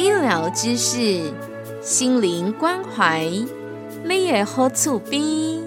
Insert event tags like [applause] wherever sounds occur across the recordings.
医疗知识，心灵关怀，你也好厝边。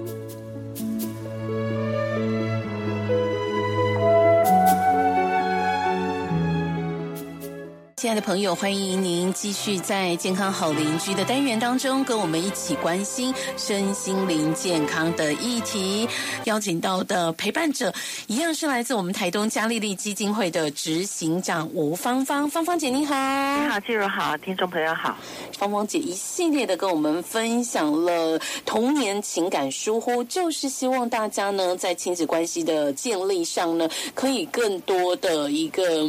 亲爱的朋友，欢迎您继续在健康好邻居的单元当中，跟我们一起关心身心灵健康的议题。邀请到的陪伴者，一样是来自我们台东嘉丽丽基金会的执行长吴芳芳。芳芳姐，你好！你好，季如好，听众朋友好。芳芳姐一系列的跟我们分享了童年情感疏忽，就是希望大家呢，在亲子关系的建立上呢，可以更多的一个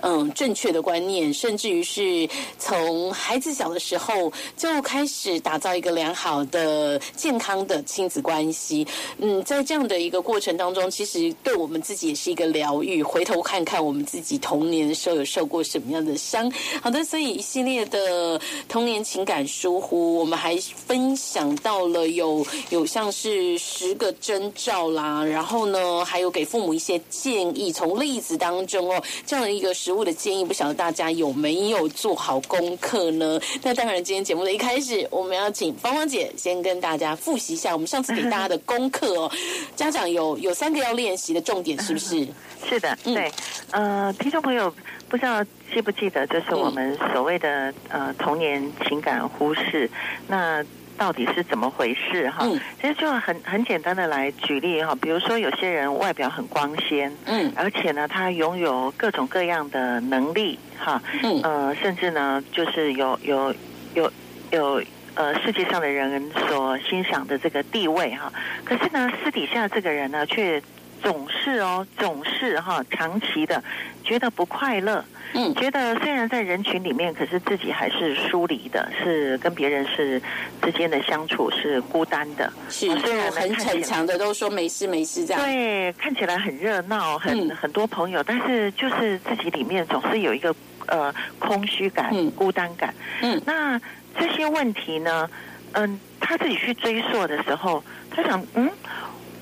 嗯正确的观念。甚至于是从孩子小的时候就开始打造一个良好的、健康的亲子关系。嗯，在这样的一个过程当中，其实对我们自己也是一个疗愈。回头看看我们自己童年的时候有受过什么样的伤。好的，所以一系列的童年情感疏忽，我们还分享到了有有像是十个征兆啦，然后呢，还有给父母一些建议，从例子当中哦，这样的一个食物的建议，不晓得大家。有没有做好功课呢？那当然，今天节目的一开始，我们要请芳芳姐先跟大家复习一下我们上次给大家的功课哦。家长有有三个要练习的重点，是不是？[laughs] 是的，对。呃，听众朋友，不知道记不记得，就是我们所谓的呃童年情感忽视那。到底是怎么回事哈？其实就很很简单的来举例哈，比如说有些人外表很光鲜，嗯，而且呢，他拥有各种各样的能力哈，嗯，呃，甚至呢，就是有有有有呃世界上的人所欣赏的这个地位哈。可是呢，私底下这个人呢，却总是哦，总是哈，长期的觉得不快乐。嗯，觉得虽然在人群里面，可是自己还是疏离的，是跟别人是之间的相处是孤单的。是，虽然很逞强的都说没事没事这样。对，看起来很热闹，很很多朋友，但是就是自己里面总是有一个呃空虚感、孤单感。嗯，那这些问题呢，嗯，他自己去追溯的时候，他想，嗯，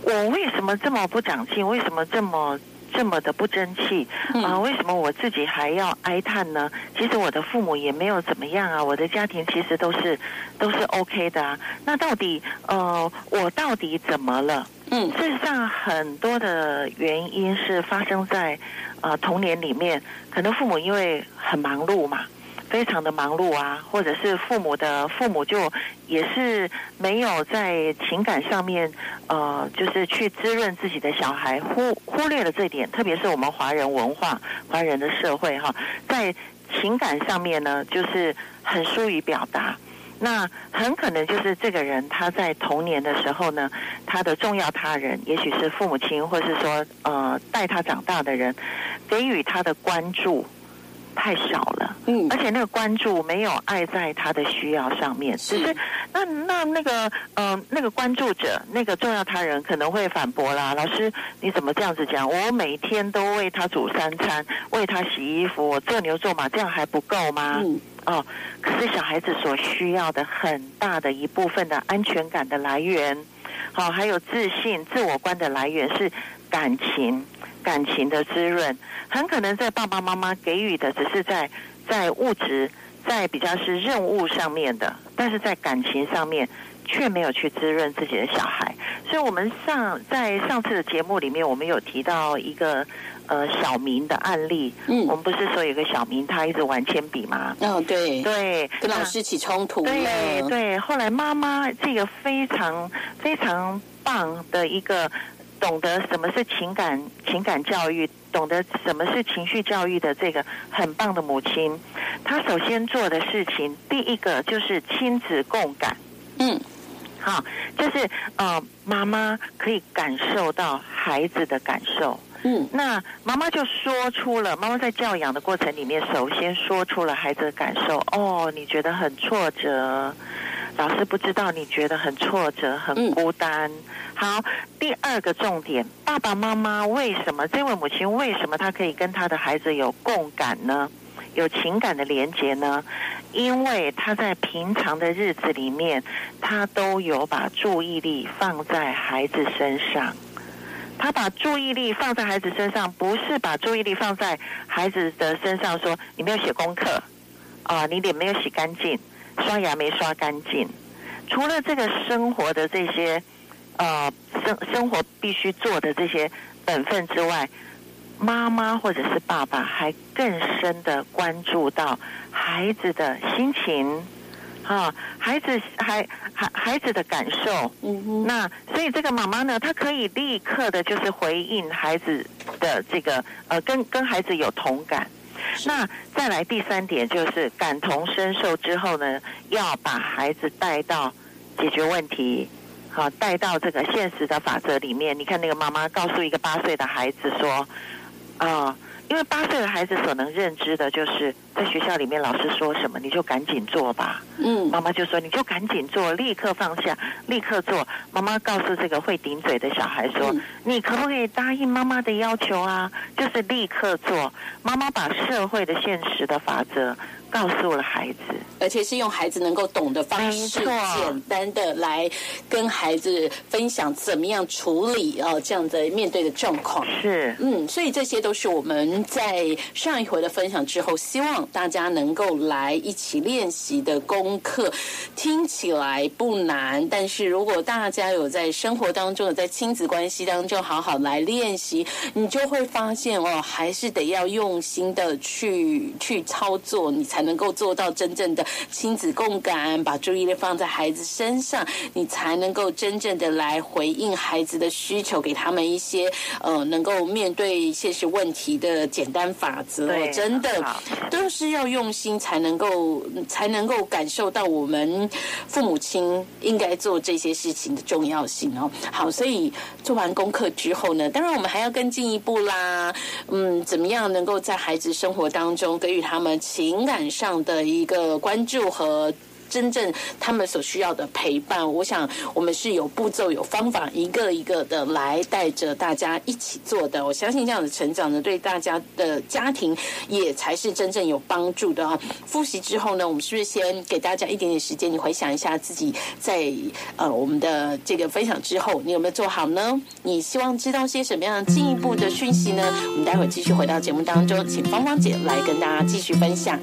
我为什么这么不长进？为什么这么？这么的不争气啊？为什么我自己还要哀叹呢？其实我的父母也没有怎么样啊，我的家庭其实都是都是 OK 的啊。那到底呃，我到底怎么了？嗯，事实上很多的原因是发生在呃童年里面，可能父母因为很忙碌嘛。非常的忙碌啊，或者是父母的父母就也是没有在情感上面，呃，就是去滋润自己的小孩，忽忽略了这点。特别是我们华人文化、华人的社会哈，在情感上面呢，就是很疏于表达。那很可能就是这个人他在童年的时候呢，他的重要他人，也许是父母亲，或是说呃带他长大的人，给予他的关注。太少了，嗯，而且那个关注没有爱在他的需要上面，只是那那那个嗯那个关注者那个重要他人可能会反驳啦，老师你怎么这样子讲？我每天都为他煮三餐，为他洗衣服，我做牛做马，这样还不够吗？嗯，哦，可是小孩子所需要的很大的一部分的安全感的来源，好，还有自信、自我观的来源是感情。感情的滋润，很可能在爸爸妈妈给予的只是在在物质，在比较是任务上面的，但是在感情上面却没有去滋润自己的小孩。所以，我们上在上次的节目里面，我们有提到一个呃小明的案例。嗯，我们不是说有个小明他一直玩铅笔吗？嗯，对对，跟老师起冲突。对对，后来妈妈这个非常非常棒的一个。懂得什么是情感情感教育，懂得什么是情绪教育的这个很棒的母亲，她首先做的事情，第一个就是亲子共感。嗯，好，就是呃，妈妈可以感受到孩子的感受。嗯，那妈妈就说出了，妈妈在教养的过程里面，首先说出了孩子的感受。哦，你觉得很挫折，老师不知道你觉得很挫折、很孤单。好，第二个重点，爸爸妈妈为什么这位母亲为什么她可以跟她的孩子有共感呢？有情感的连接呢？因为她在平常的日子里面，她都有把注意力放在孩子身上。他把注意力放在孩子身上，不是把注意力放在孩子的身上，说你没有写功课啊，你脸没有洗干净，刷牙没刷干净。除了这个生活的这些呃生生活必须做的这些本分之外。妈妈或者是爸爸还更深的关注到孩子的心情，啊，孩子孩孩孩子的感受，嗯哼，那所以这个妈妈呢，她可以立刻的就是回应孩子的这个呃，跟跟孩子有同感。那再来第三点就是感同身受之后呢，要把孩子带到解决问题，好，带到这个现实的法则里面。你看那个妈妈告诉一个八岁的孩子说。啊，因为八岁的孩子所能认知的就是在学校里面老师说什么你就赶紧做吧。嗯，妈妈就说你就赶紧做，立刻放下，立刻做。妈妈告诉这个会顶嘴的小孩说：“你可不可以答应妈妈的要求啊？就是立刻做。”妈妈把社会的现实的法则。告诉了孩子，而且是用孩子能够懂的方式，简单的来跟孩子分享怎么样处理哦这样的面对的状况。是，嗯，所以这些都是我们在上一回的分享之后，希望大家能够来一起练习的功课。听起来不难，但是如果大家有在生活当中、有在亲子关系当中好好来练习，你就会发现哦，还是得要用心的去去操作，你才。能够做到真正的亲子共感，把注意力放在孩子身上，你才能够真正的来回应孩子的需求，给他们一些呃能够面对现实问题的简单法则。真的都是要用心才能够才能够感受到我们父母亲应该做这些事情的重要性哦。好，所以做完功课之后呢，当然我们还要更进一步啦。嗯，怎么样能够在孩子生活当中给予他们情感？上的一个关注和。真正他们所需要的陪伴，我想我们是有步骤、有方法，一个一个的来带着大家一起做的。我相信这样的成长呢，对大家的家庭也才是真正有帮助的啊！复习之后呢，我们是不是先给大家一点点时间，你回想一下自己在呃我们的这个分享之后，你有没有做好呢？你希望知道些什么样进一步的讯息呢？我们待会儿继续回到节目当中，请芳芳姐来跟大家继续分享。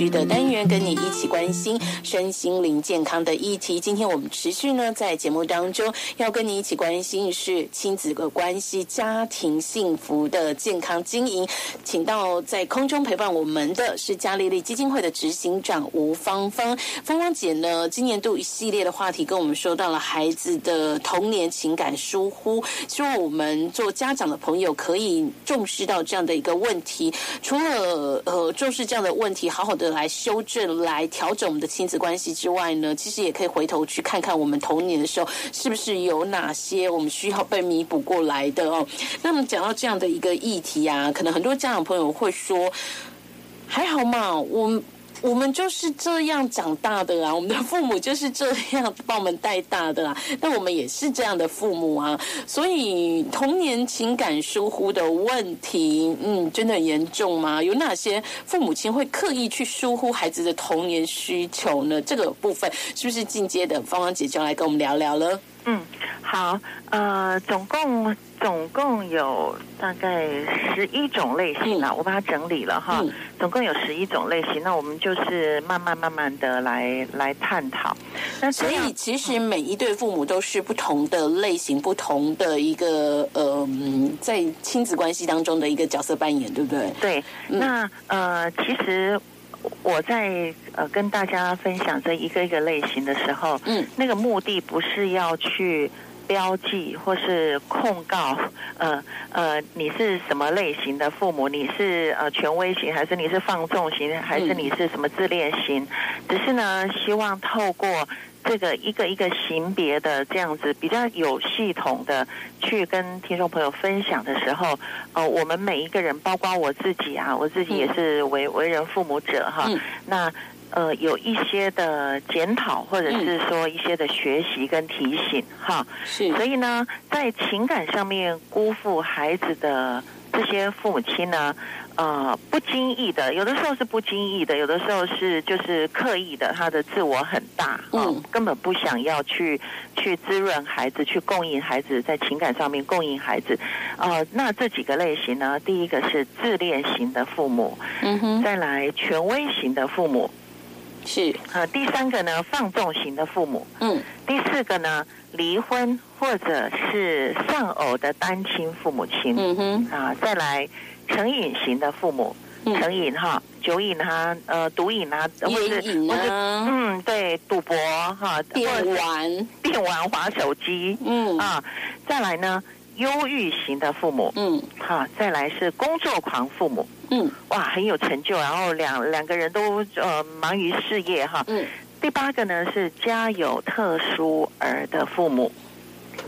好邻居的单元，跟你一起关心身心灵健康的议题。今天我们持续呢，在节目当中要跟你一起关心是亲子的关系、家庭幸福的健康经营。请到在空中陪伴我们的是嘉丽丽基金会的执行长吴芳芳。芳芳姐呢，今年度一系列的话题跟我们说到了孩子的童年情感疏忽，希望我们做家长的朋友可以重视到这样的一个问题。除了呃重视这样的，问题好好的来修是、来调整我们的亲子关系之外呢，其实也可以回头去看看我们童年的时候是不是有哪些我们需要被弥补过来的哦。那么讲到这样的一个议题啊，可能很多家长朋友会说：“还好嘛，我。”我们就是这样长大的啊，我们的父母就是这样把我们带大的啊，那我们也是这样的父母啊，所以童年情感疏忽的问题，嗯，真的很严重吗？有哪些父母亲会刻意去疏忽孩子的童年需求呢？这个部分是不是进阶的？芳芳姐就来跟我们聊聊了。嗯，好，呃，总共总共有大概十一种类型了，我把它整理了哈，总共有十一种类型，那我们就是慢慢慢慢的来来探讨。那所以其实每一对父母都是不同的类型，不同的一个呃，在亲子关系当中的一个角色扮演，对不对？对，那呃，其实。我在呃跟大家分享这一个一个类型的时候，嗯，那个目的不是要去标记或是控告，呃呃，你是什么类型的父母？你是呃权威型，还是你是放纵型，还是你是什么自恋型？只是呢，希望透过这个一个一个型别的这样子比较有系统的去跟听众朋友分享的时候，呃，我们每一个人，包括我自己啊，我自己也是为为人父母者哈，那。呃，有一些的检讨，或者是说一些的学习跟提醒，哈，是。所以呢，在情感上面辜负孩子的这些父母亲呢，呃，不经意的，有的时候是不经意的，有的时候是就是刻意的，他的自我很大，嗯，根本不想要去去滋润孩子，去供应孩子，在情感上面供应孩子，呃，那这几个类型呢，第一个是自恋型的父母，嗯哼，再来权威型的父母。是。呃，第三个呢，放纵型的父母，嗯，第四个呢，离婚或者是丧偶的单亲父母亲，嗯哼，啊，再来成瘾型的父母，成瘾哈，酒瘾啊，呃，毒瘾啊，或者或者嗯，对，赌博哈，电玩，电玩，滑手机，嗯。啊，再来呢。忧郁型的父母，嗯，好，再来是工作狂父母，嗯，哇，很有成就，然后两两个人都呃忙于事业哈，嗯，第八个呢是家有特殊儿的父母，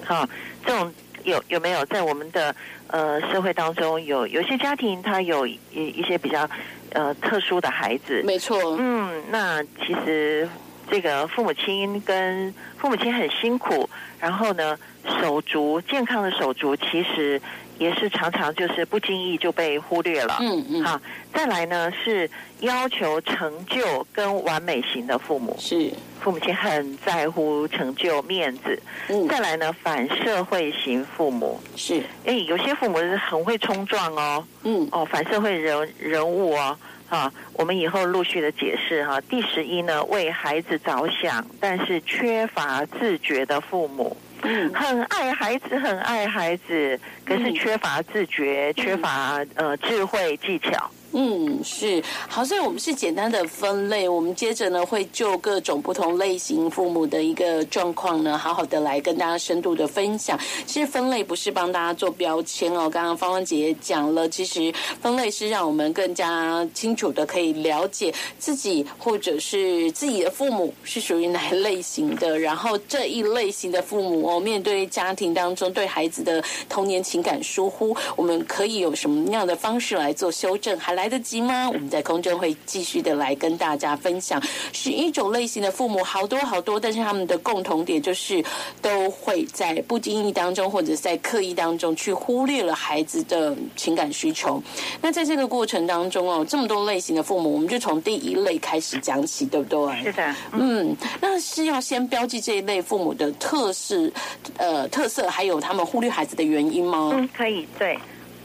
好，这种有有没有在我们的呃社会当中有有些家庭他有一一些比较呃特殊的孩子，没错，嗯，那其实这个父母亲跟父母亲很辛苦，然后呢。手足健康的手足，其实也是常常就是不经意就被忽略了。嗯嗯。好，再来呢是要求成就跟完美型的父母，是父母亲很在乎成就面子。嗯。再来呢反社会型父母，是哎有些父母是很会冲撞哦。嗯。哦，反社会人人物哦。啊，我们以后陆续的解释哈。第十一呢，为孩子着想，但是缺乏自觉的父母。嗯很爱孩子，很爱孩子，可是缺乏自觉，缺乏呃智慧技巧。嗯，是好，所以我们是简单的分类，我们接着呢会就各种不同类型父母的一个状况呢，好好的来跟大家深度的分享。其实分类不是帮大家做标签哦，刚刚芳芳姐也讲了，其实分类是让我们更加清楚的可以了解自己或者是自己的父母是属于哪类型的，然后这一类型的父母哦，面对家庭当中对孩子的童年情感疏忽，我们可以有什么样的方式来做修正，还来。来得及吗？我们在空中会继续的来跟大家分享，是一种类型的父母，好多好多，但是他们的共同点就是都会在不经意当中，或者在刻意当中去忽略了孩子的情感需求。那在这个过程当中哦，这么多类型的父母，我们就从第一类开始讲起，对不对？是的，嗯，那是要先标记这一类父母的特色，呃，特色还有他们忽略孩子的原因吗？嗯，可以，对，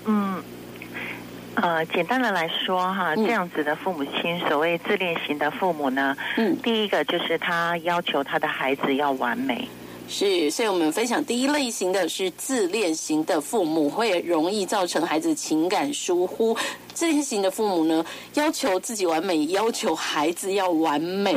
嗯。呃，简单的来说哈，这样子的父母亲，所谓自恋型的父母呢，嗯，第一个就是他要求他的孩子要完美。是，所以我们分享第一类型的是自恋型的父母，会容易造成孩子情感疏忽。自恋型的父母呢，要求自己完美，要求孩子要完美。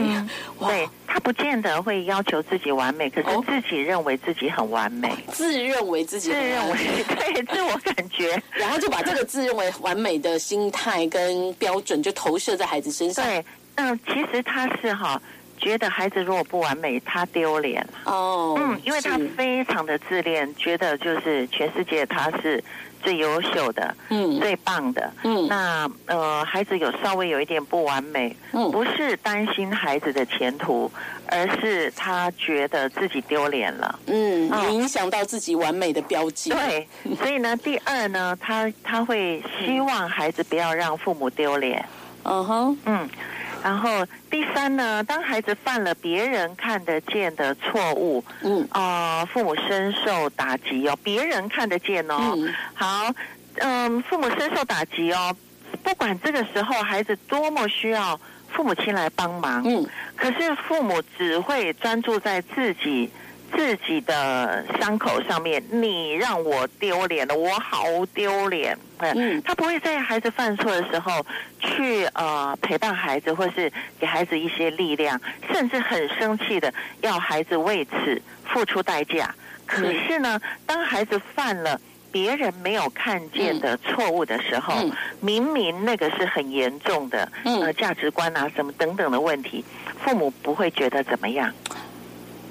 对他不见得会要求自己完美，可是自己认为自己很完美，自认为自己自认为 [laughs] 对自我感觉，[laughs] 然后就把这个自认为完美的心态跟标准就投射在孩子身上。对，嗯，其实他是哈。觉得孩子如果不完美，他丢脸哦。嗯，因为他非常的自恋，觉得就是全世界他是最优秀的，嗯，最棒的。嗯，那呃，孩子有稍微有一点不完美，嗯，不是担心孩子的前途，而是他觉得自己丢脸了。嗯，影响到自己完美的标记。对，所以呢，第二呢，他他会希望孩子不要让父母丢脸。嗯哼，嗯。然后第三呢，当孩子犯了别人看得见的错误，嗯。啊，父母深受打击哦，别人看得见哦，好，嗯，父母深受打击哦，不管这个时候孩子多么需要父母亲来帮忙，嗯，可是父母只会专注在自己。自己的伤口上面，你让我丢脸了，我好丢脸。嗯，他不会在孩子犯错的时候去呃陪伴孩子，或是给孩子一些力量，甚至很生气的要孩子为此付出代价。可是呢，当孩子犯了别人没有看见的错误的时候，明明那个是很严重的，呃，价值观啊什么等等的问题，父母不会觉得怎么样。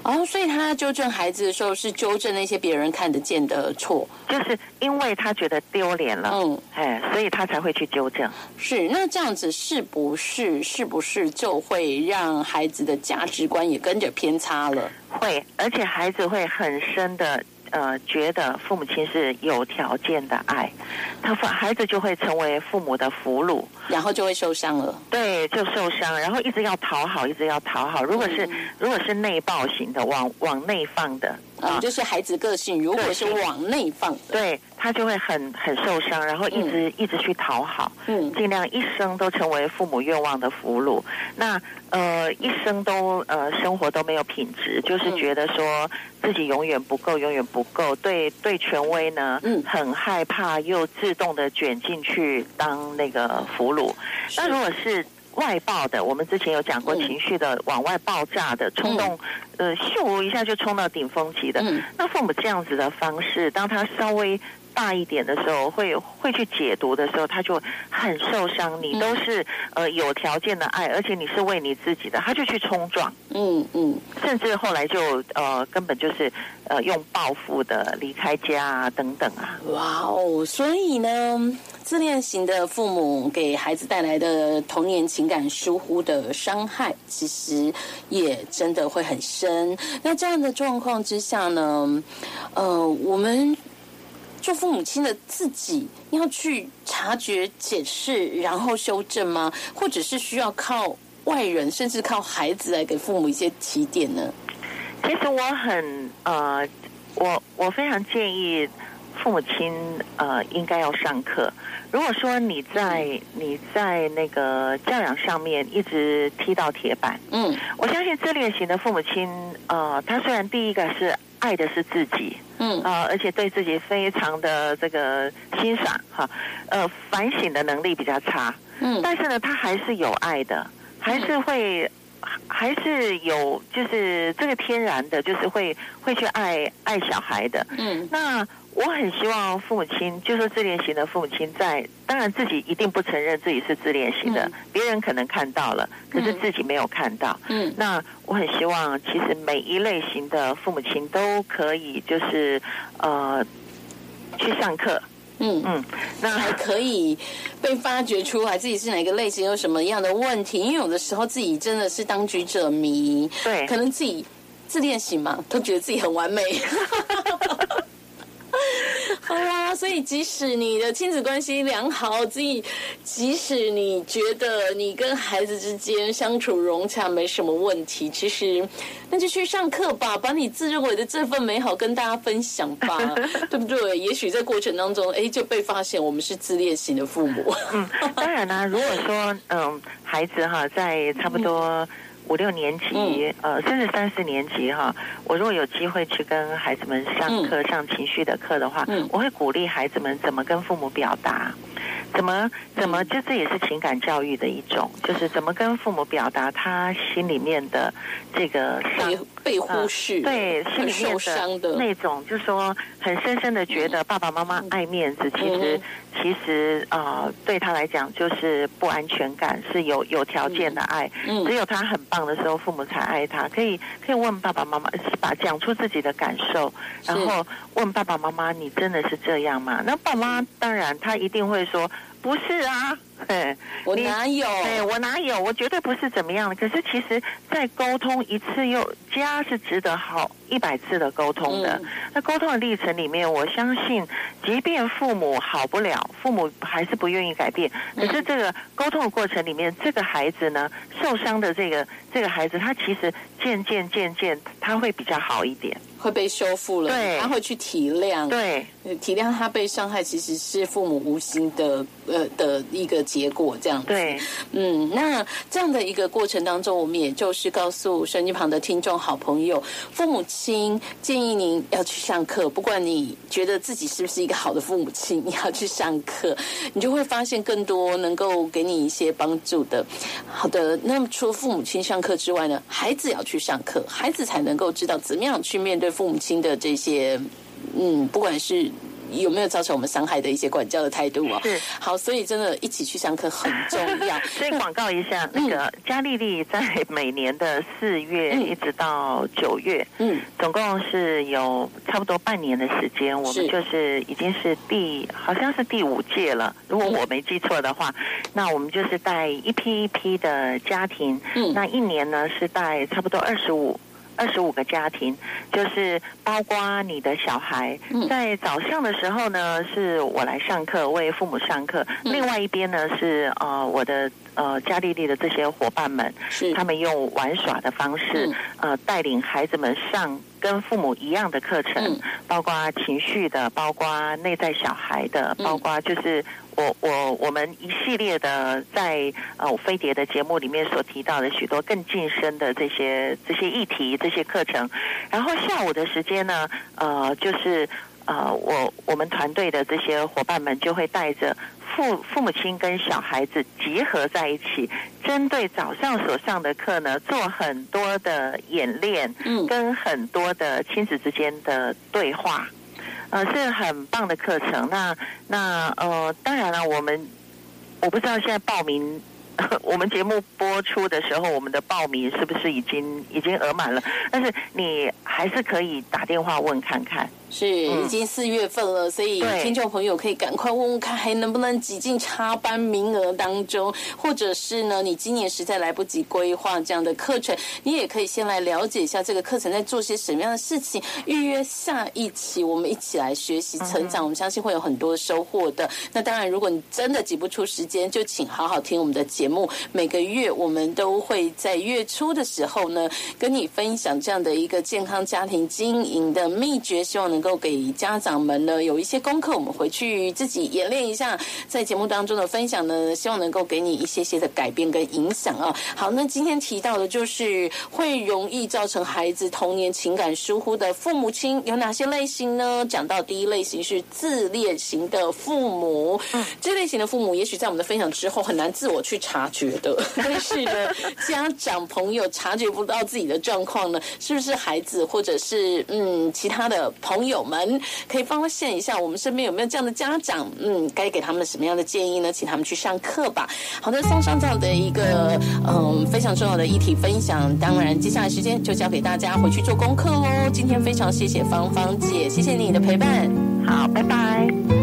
哦，所以他纠正孩子的时候是纠正那些别人看得见的错，就是因为他觉得丢脸了，嗯，哎，所以他才会去纠正。是，那这样子是不是是不是就会让孩子的价值观也跟着偏差了？会，而且孩子会很深的。呃，觉得父母亲是有条件的爱，他孩子就会成为父母的俘虏，然后就会受伤了。对，就受伤，然后一直要讨好，一直要讨好。如果是如果是内爆型的，往往内放的。啊，就是孩子个性，如果是往内放，对他就会很很受伤，然后一直一直去讨好，嗯，尽量一生都成为父母愿望的俘虏。那呃，一生都呃生活都没有品质，就是觉得说自己永远不够，永远不够。对对，权威呢，嗯，很害怕，又自动的卷进去当那个俘虏。那如果是。外爆的，我们之前有讲过情绪的往外爆炸的冲动，呃，咻一下就冲到顶峰期的。那父母这样子的方式，当他稍微大一点的时候，会会去解读的时候，他就很受伤。你都是呃有条件的爱，而且你是为你自己的，他就去冲撞。嗯嗯，甚至后来就呃根本就是呃用报复的离开家啊等等啊。哇哦，所以呢。自恋型的父母给孩子带来的童年情感疏忽的伤害，其实也真的会很深。那这样的状况之下呢，呃，我们做父母亲的自己要去察觉、解释，然后修正吗？或者是需要靠外人，甚至靠孩子来给父母一些提点呢？其实我很呃，我我非常建议。父母亲呃应该要上课。如果说你在你在那个教养上面一直踢到铁板，嗯，我相信自恋型的父母亲呃，他虽然第一个是爱的是自己，嗯。啊，而且对自己非常的这个欣赏哈，呃，反省的能力比较差，嗯，但是呢，他还是有爱的，还是会还是有就是这个天然的，就是会会去爱爱小孩的，嗯，那。我很希望父母亲，就说自恋型的父母亲，在当然自己一定不承认自己是自恋型的，别人可能看到了，可是自己没有看到。嗯，那我很希望，其实每一类型的父母亲都可以，就是呃去上课。嗯嗯，那还可以被发掘出来自己是哪个类型，有什么样的问题？因为有的时候自己真的是当局者迷，对，可能自己自恋型嘛，都觉得自己很完美。[laughs] 好啦，所以即使你的亲子关系良好，自己即使你觉得你跟孩子之间相处融洽没什么问题，其实那就去上课吧，把你自认为的这份美好跟大家分享吧，[laughs] 对不对？也许在过程当中，哎，就被发现我们是自恋型的父母。嗯，当然啦，如果说嗯，孩子哈，在差不多。五六年级，呃，甚至三四年级哈，我如果有机会去跟孩子们上课上情绪的课的话，我会鼓励孩子们怎么跟父母表达，怎么怎么，就这也是情感教育的一种，就是怎么跟父母表达他心里面的这个伤被忽视，对，心里面的那种，就是说很深深的觉得爸爸妈妈爱面子，其实。其实啊，对他来讲就是不安全感，是有有条件的爱。嗯，只有他很棒的时候，父母才爱他。可以可以问爸爸妈妈，把讲出自己的感受，然后问爸爸妈妈：“你真的是这样吗？”那爸妈当然他一定会说：“不是啊。”对，我哪有？对我哪有？我绝对不是怎么样的。可是其实，在沟通一次又家是值得好一百次的沟通的。那沟通的历程里面，我相信，即便父母好不了，父母还是不愿意改变。可是这个沟通的过程里面，这个孩子呢，受伤的这个这个孩子，他其实渐渐渐渐他会比较好一点。会被修复了，他会去体谅，对，体谅他被伤害其实是父母无心的，呃的一个结果这样子。对，嗯，那这样的一个过程当中，我们也就是告诉手机旁的听众、好朋友、父母亲，建议您要去上课。不管你觉得自己是不是一个好的父母亲，你要去上课，你就会发现更多能够给你一些帮助的。好的，那么除了父母亲上课之外呢，孩子要去上课，孩子才能够知道怎么样去面对父母亲的这些，嗯，不管是。有没有造成我们伤害的一些管教的态度啊？是好，所以真的一起去上课很重要。[laughs] 所以广告一下，那个嘉丽丽在每年的四月一直到九月，嗯，总共是有差不多半年的时间，我们就是已经是第好像是第五届了，如果我没记错的话，那我们就是带一批一批的家庭，嗯，那一年呢是带差不多二十五。二十五个家庭，就是包括你的小孩，在早上的时候呢，是我来上课为父母上课；另外一边呢，是呃我的呃加丽丽的这些伙伴们，他们用玩耍的方式，呃带领孩子们上跟父母一样的课程，包括情绪的，包括内在小孩的，包括就是。我我我们一系列的在呃飞碟的节目里面所提到的许多更近身的这些这些议题这些课程，然后下午的时间呢，呃，就是呃我我们团队的这些伙伴们就会带着父父母亲跟小孩子集合在一起，针对早上所上的课呢，做很多的演练，嗯，跟很多的亲子之间的对话。呃，是很棒的课程。那那呃，当然了，我们我不知道现在报名，[laughs] 我们节目播出的时候，我们的报名是不是已经已经额满了？但是你还是可以打电话问看看。是已经四月份了，所以听众朋友可以赶快问问看，还能不能挤进插班名额当中，或者是呢，你今年实在来不及规划这样的课程，你也可以先来了解一下这个课程在做些什么样的事情，预约下一期，我们一起来学习成长，我们相信会有很多收获的。那当然，如果你真的挤不出时间，就请好好听我们的节目。每个月我们都会在月初的时候呢，跟你分享这样的一个健康家庭经营的秘诀，希望能。能够给家长们呢有一些功课，我们回去自己演练一下，在节目当中的分享呢，希望能够给你一些些的改变跟影响啊。好，那今天提到的就是会容易造成孩子童年情感疏忽的父母亲有哪些类型呢？讲到第一类型是自恋型的父母，嗯，这类型的父母也许在我们的分享之后很难自我去察觉的，[laughs] 但是呢，家长朋友察觉不到自己的状况呢，是不是孩子或者是嗯其他的朋友？友们可以发现一下，我们身边有没有这样的家长？嗯，该给他们什么样的建议呢？请他们去上课吧。好的，送上这样的一个嗯非常重要的议题分享。当然，接下来时间就交给大家回去做功课喽。今天非常谢谢芳芳姐，谢谢你的陪伴。好，拜拜。